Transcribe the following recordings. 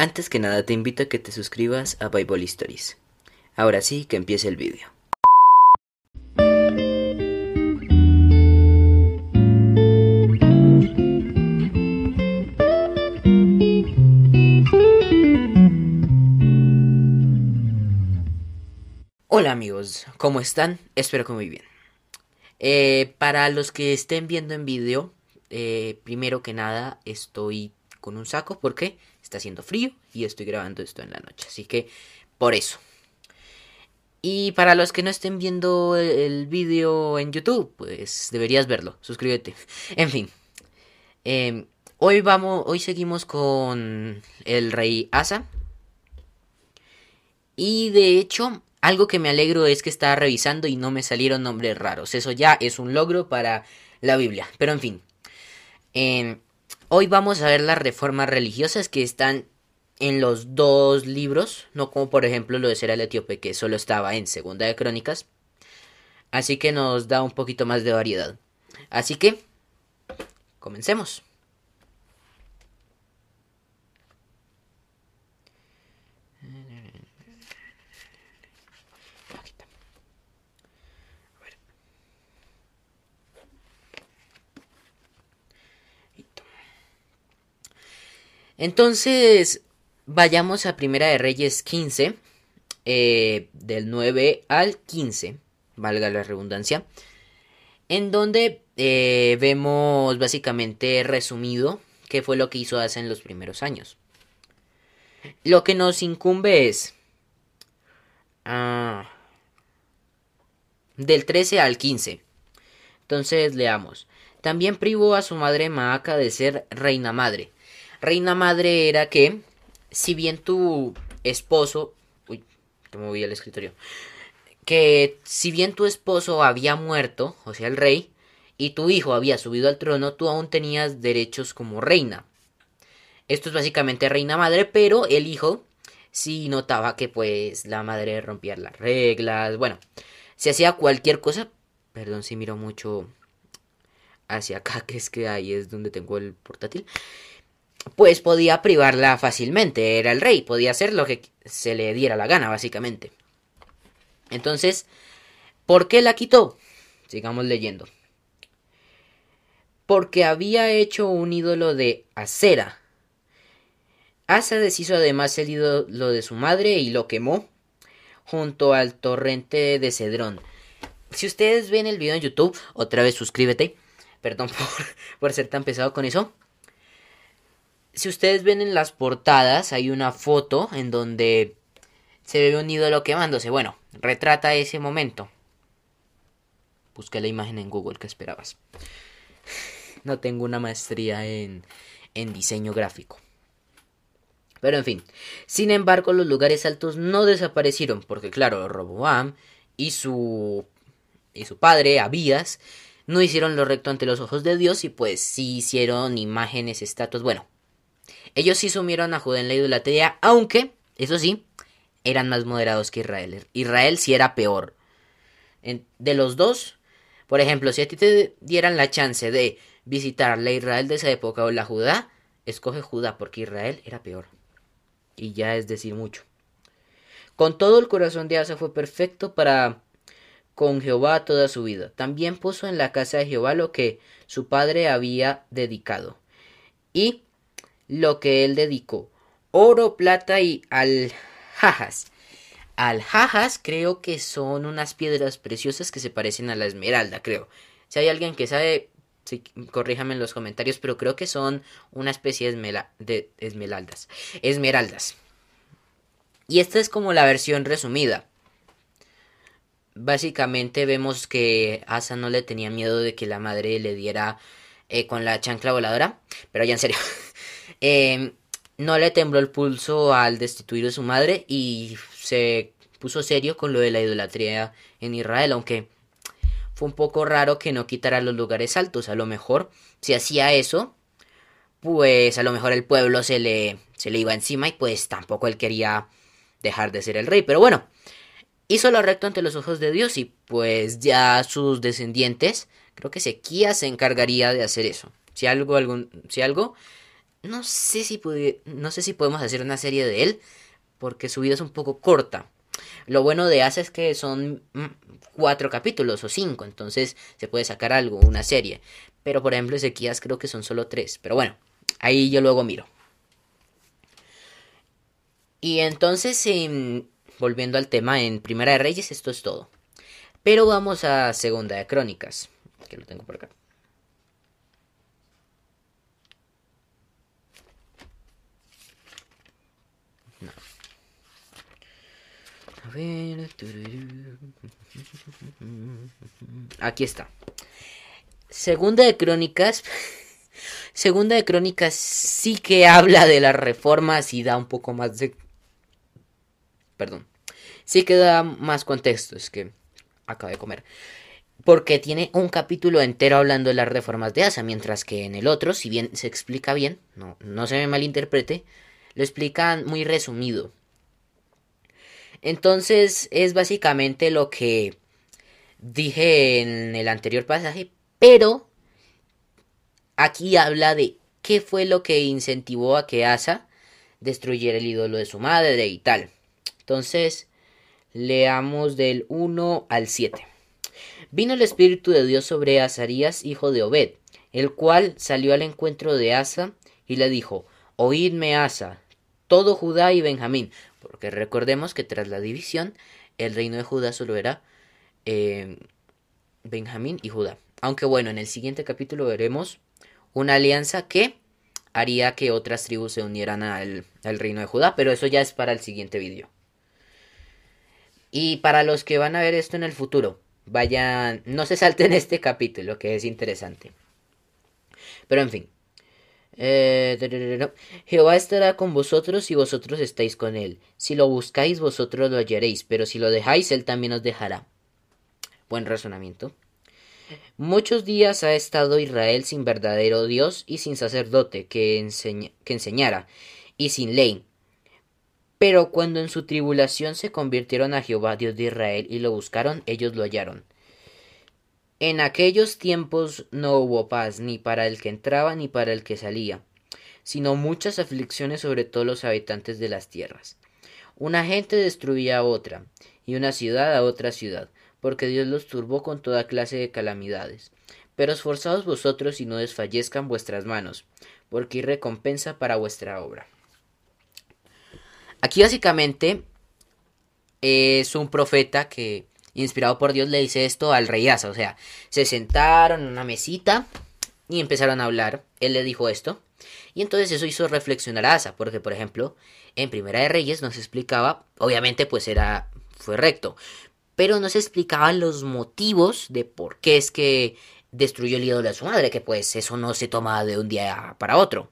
Antes que nada te invito a que te suscribas a Bible Stories. Ahora sí, que empiece el vídeo. Hola amigos, ¿cómo están? Espero que muy bien. Eh, para los que estén viendo en vídeo, eh, primero que nada estoy con un saco porque está haciendo frío y estoy grabando esto en la noche. Así que por eso. Y para los que no estén viendo el vídeo en YouTube, pues deberías verlo. Suscríbete. En fin. Em, hoy vamos. Hoy seguimos con el rey Asa. Y de hecho, algo que me alegro es que estaba revisando y no me salieron nombres raros. Eso ya es un logro para la Biblia. Pero en fin. Em, Hoy vamos a ver las reformas religiosas que están en los dos libros, no como por ejemplo lo de ser el etíope que solo estaba en Segunda de Crónicas. Así que nos da un poquito más de variedad. Así que, comencemos. Entonces, vayamos a Primera de Reyes 15, eh, del 9 al 15, valga la redundancia, en donde eh, vemos básicamente resumido qué fue lo que hizo Asa en los primeros años. Lo que nos incumbe es ah, del 13 al 15. Entonces leamos. También privó a su madre Maaca de ser reina madre Reina madre era que, si bien tu esposo, uy, te moví el escritorio, que si bien tu esposo había muerto, o sea, el rey, y tu hijo había subido al trono, tú aún tenías derechos como reina. Esto es básicamente reina madre, pero el hijo sí notaba que pues la madre rompía las reglas, bueno, se hacía cualquier cosa, perdón si miro mucho hacia acá, que es que ahí es donde tengo el portátil pues podía privarla fácilmente. Era el rey, podía hacer lo que se le diera la gana, básicamente. Entonces, ¿por qué la quitó? Sigamos leyendo. Porque había hecho un ídolo de acera. Asa deshizo además el ídolo de su madre y lo quemó junto al torrente de Cedrón. Si ustedes ven el video en YouTube, otra vez suscríbete. Perdón por, por ser tan pesado con eso si ustedes ven en las portadas, hay una foto en donde se ve un ídolo quemándose. Bueno, retrata ese momento. Busqué la imagen en Google, ¿qué esperabas? No tengo una maestría en, en diseño gráfico. Pero en fin, sin embargo los lugares altos no desaparecieron porque claro, Roboam y su y su padre Abías no hicieron lo recto ante los ojos de Dios y pues sí hicieron imágenes, estatuas, bueno, ellos sí sumieron a Judá en la idolatría, aunque, eso sí, eran más moderados que Israel. Israel sí era peor. de los dos, por ejemplo, si a ti te dieran la chance de visitar la Israel de esa época o la Judá, escoge Judá porque Israel era peor. Y ya es decir mucho. Con todo el corazón de Asa fue perfecto para con Jehová toda su vida. También puso en la casa de Jehová lo que su padre había dedicado. Y lo que él dedicó. Oro, plata y aljajas. Aljajas creo que son unas piedras preciosas que se parecen a la esmeralda, creo. Si hay alguien que sabe, sí, corríjame en los comentarios, pero creo que son una especie de esmeraldas. Esmeraldas. Y esta es como la versión resumida. Básicamente vemos que Asa no le tenía miedo de que la madre le diera eh, con la chancla voladora. Pero ya en serio. Em, no le tembló el pulso al destituir a su madre y se puso serio con lo de la idolatría en Israel, aunque fue un poco raro que no quitara los lugares altos. A lo mejor, si hacía eso, pues a lo mejor el pueblo se le, se le iba encima y pues tampoco él quería dejar de ser el rey. Pero bueno, hizo lo recto ante los ojos de Dios y pues ya sus descendientes, creo que Sequía se encargaría de hacer eso. Si algo, algún, si algo no sé si no sé si podemos hacer una serie de él porque su vida es un poco corta. Lo bueno de Asa es que son mm, cuatro capítulos o cinco, entonces se puede sacar algo, una serie. Pero por ejemplo, Ezequías creo que son solo tres. Pero bueno, ahí yo luego miro. Y entonces, volviendo al tema en Primera de Reyes, esto es todo. Pero vamos a Segunda de Crónicas, que lo tengo por acá. A ver. Aquí está. Segunda de Crónicas. Segunda de Crónicas sí que habla de las reformas y da un poco más de. Perdón. Sí que da más contexto. Es que acabo de comer. Porque tiene un capítulo entero hablando de las reformas de Asa. Mientras que en el otro, si bien se explica bien, no, no se me malinterprete, lo explican muy resumido. Entonces es básicamente lo que dije en el anterior pasaje, pero aquí habla de qué fue lo que incentivó a que Asa destruyera el ídolo de su madre y tal. Entonces, leamos del 1 al 7. Vino el Espíritu de Dios sobre Azarías, hijo de Obed, el cual salió al encuentro de Asa y le dijo, Oídme Asa, todo Judá y Benjamín, porque recordemos que tras la división, el reino de Judá solo era eh, Benjamín y Judá. Aunque bueno, en el siguiente capítulo veremos una alianza que haría que otras tribus se unieran al, al reino de Judá, pero eso ya es para el siguiente vídeo. Y para los que van a ver esto en el futuro, vayan, no se salten este capítulo que es interesante. Pero en fin, eh, Jehová estará con vosotros y vosotros estáis con él. Si lo buscáis, vosotros lo hallaréis, pero si lo dejáis, él también os dejará. Buen razonamiento. Muchos días ha estado Israel sin verdadero Dios y sin sacerdote que, que enseñara, y sin ley. Pero cuando en su tribulación se convirtieron a Jehová Dios de Israel y lo buscaron, ellos lo hallaron. En aquellos tiempos no hubo paz ni para el que entraba ni para el que salía, sino muchas aflicciones sobre todos los habitantes de las tierras. Una gente destruía a otra, y una ciudad a otra ciudad, porque Dios los turbó con toda clase de calamidades. Pero esforzaos vosotros y no desfallezcan vuestras manos, porque hay recompensa para vuestra obra. Aquí básicamente es un profeta que inspirado por Dios, le dice esto al rey Asa. O sea, se sentaron en una mesita y empezaron a hablar. Él le dijo esto. Y entonces eso hizo reflexionar a Asa, porque por ejemplo, en Primera de Reyes nos explicaba, obviamente pues era, fue recto, pero nos explicaban los motivos de por qué es que destruyó el ídolo de su madre, que pues eso no se toma de un día para otro.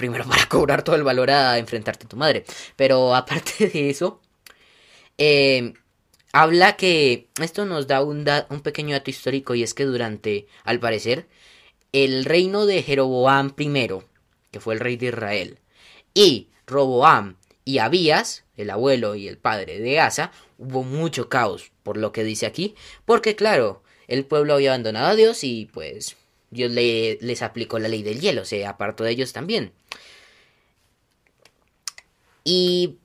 Primero para cobrar todo el valor a enfrentarte a tu madre. Pero aparte de eso, eh, habla que esto nos da un, un, pequeño dato histórico y es que durante, al parecer, el reino de Jeroboam I, que fue el rey de Israel, y Roboam y Abías, el abuelo y el padre de Asa, hubo mucho caos, por lo que dice aquí, porque claro, el pueblo había abandonado a Dios y pues Dios le, les aplicó la ley del hielo, se apartó de ellos también. Y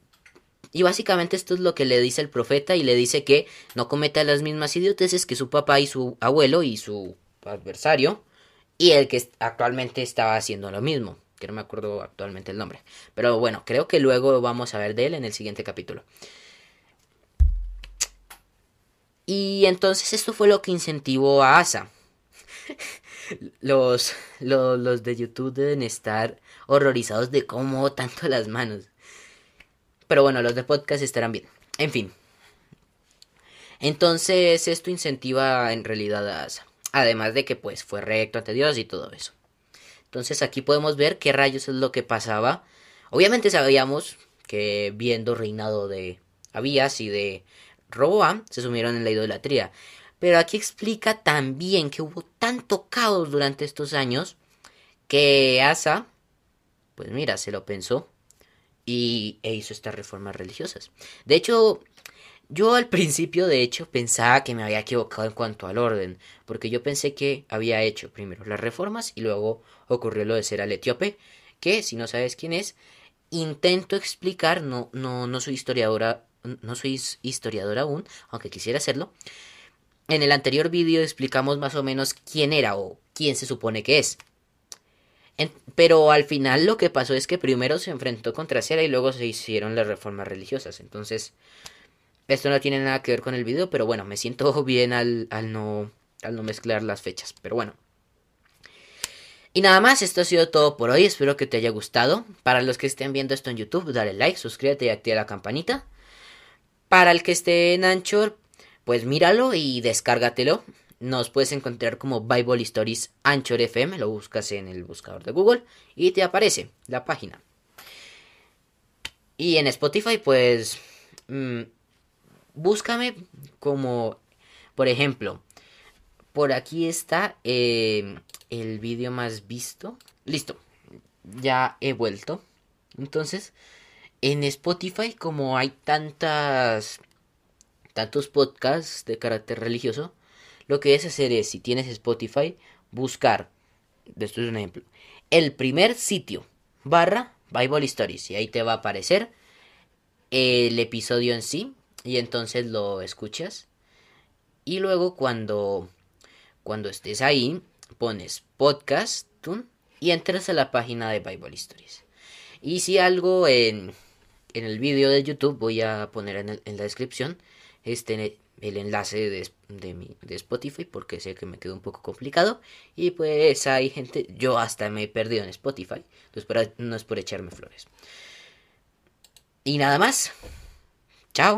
y básicamente esto es lo que le dice el profeta y le dice que no cometa las mismas idioteces que su papá y su abuelo y su adversario y el que actualmente estaba haciendo lo mismo, que no me acuerdo actualmente el nombre. Pero bueno, creo que luego vamos a ver de él en el siguiente capítulo. Y entonces esto fue lo que incentivó a Asa. los, los, los de YouTube deben estar horrorizados de cómo tanto las manos. Pero bueno, los de podcast estarán bien. En fin. Entonces esto incentiva en realidad a Asa. Además de que pues fue recto ante Dios y todo eso. Entonces aquí podemos ver qué rayos es lo que pasaba. Obviamente sabíamos que viendo reinado de Abías y de Roboam se sumieron en la idolatría. Pero aquí explica también que hubo tanto caos durante estos años que Asa, pues mira, se lo pensó y, e hizo estas reformas religiosas. De hecho, yo al principio, de hecho, pensaba que me había equivocado en cuanto al orden, porque yo pensé que había hecho primero las reformas y luego ocurrió lo de ser al etíope que si no sabes quién es, intento explicar, no, no, no soy historiadora, no soy historiador aún, aunque quisiera hacerlo. En el anterior vídeo explicamos más o menos quién era o quién se supone que es. pero al final lo que pasó es que primero se enfrentó contra Cera y luego se hicieron las reformas religiosas. Entonces, esto no tiene nada que ver con el vídeo, pero bueno, me siento bien al, no, al no mezclar las fechas. Pero bueno. Y nada más, esto ha sido todo por hoy. Espero que te haya gustado. Para los que estén viendo esto en YouTube, dale like, suscríbete y activa la campanita. Para el que esté en Anchor, pues míralo y descárgatelo. Nos puedes encontrar como Bible Stories Anchor FM, lo buscas en el buscador de Google y te aparece la página. Y en Spotify, pues mm, búscame como, por ejemplo, por aquí está eh, el vídeo más visto. Listo, ya he vuelto. Entonces, en Spotify, como hay tantas tantos podcasts de carácter religioso, lo que es hacer es, si tienes Spotify, buscar, esto es un ejemplo, el primer sitio barra Bible Stories y ahí te va a aparecer el episodio en sí y entonces lo escuchas y luego cuando cuando estés ahí pones podcast y entras a la página de Bible Stories. Y si algo en, en el vídeo de YouTube voy a poner en la descripción este, el enlace de, de, Spotify porque sé que me quedó un poco complicado y pues hay gente, yo hasta me he perdido en Spotify, entonces no es por echarme flores. Y nada más, chao.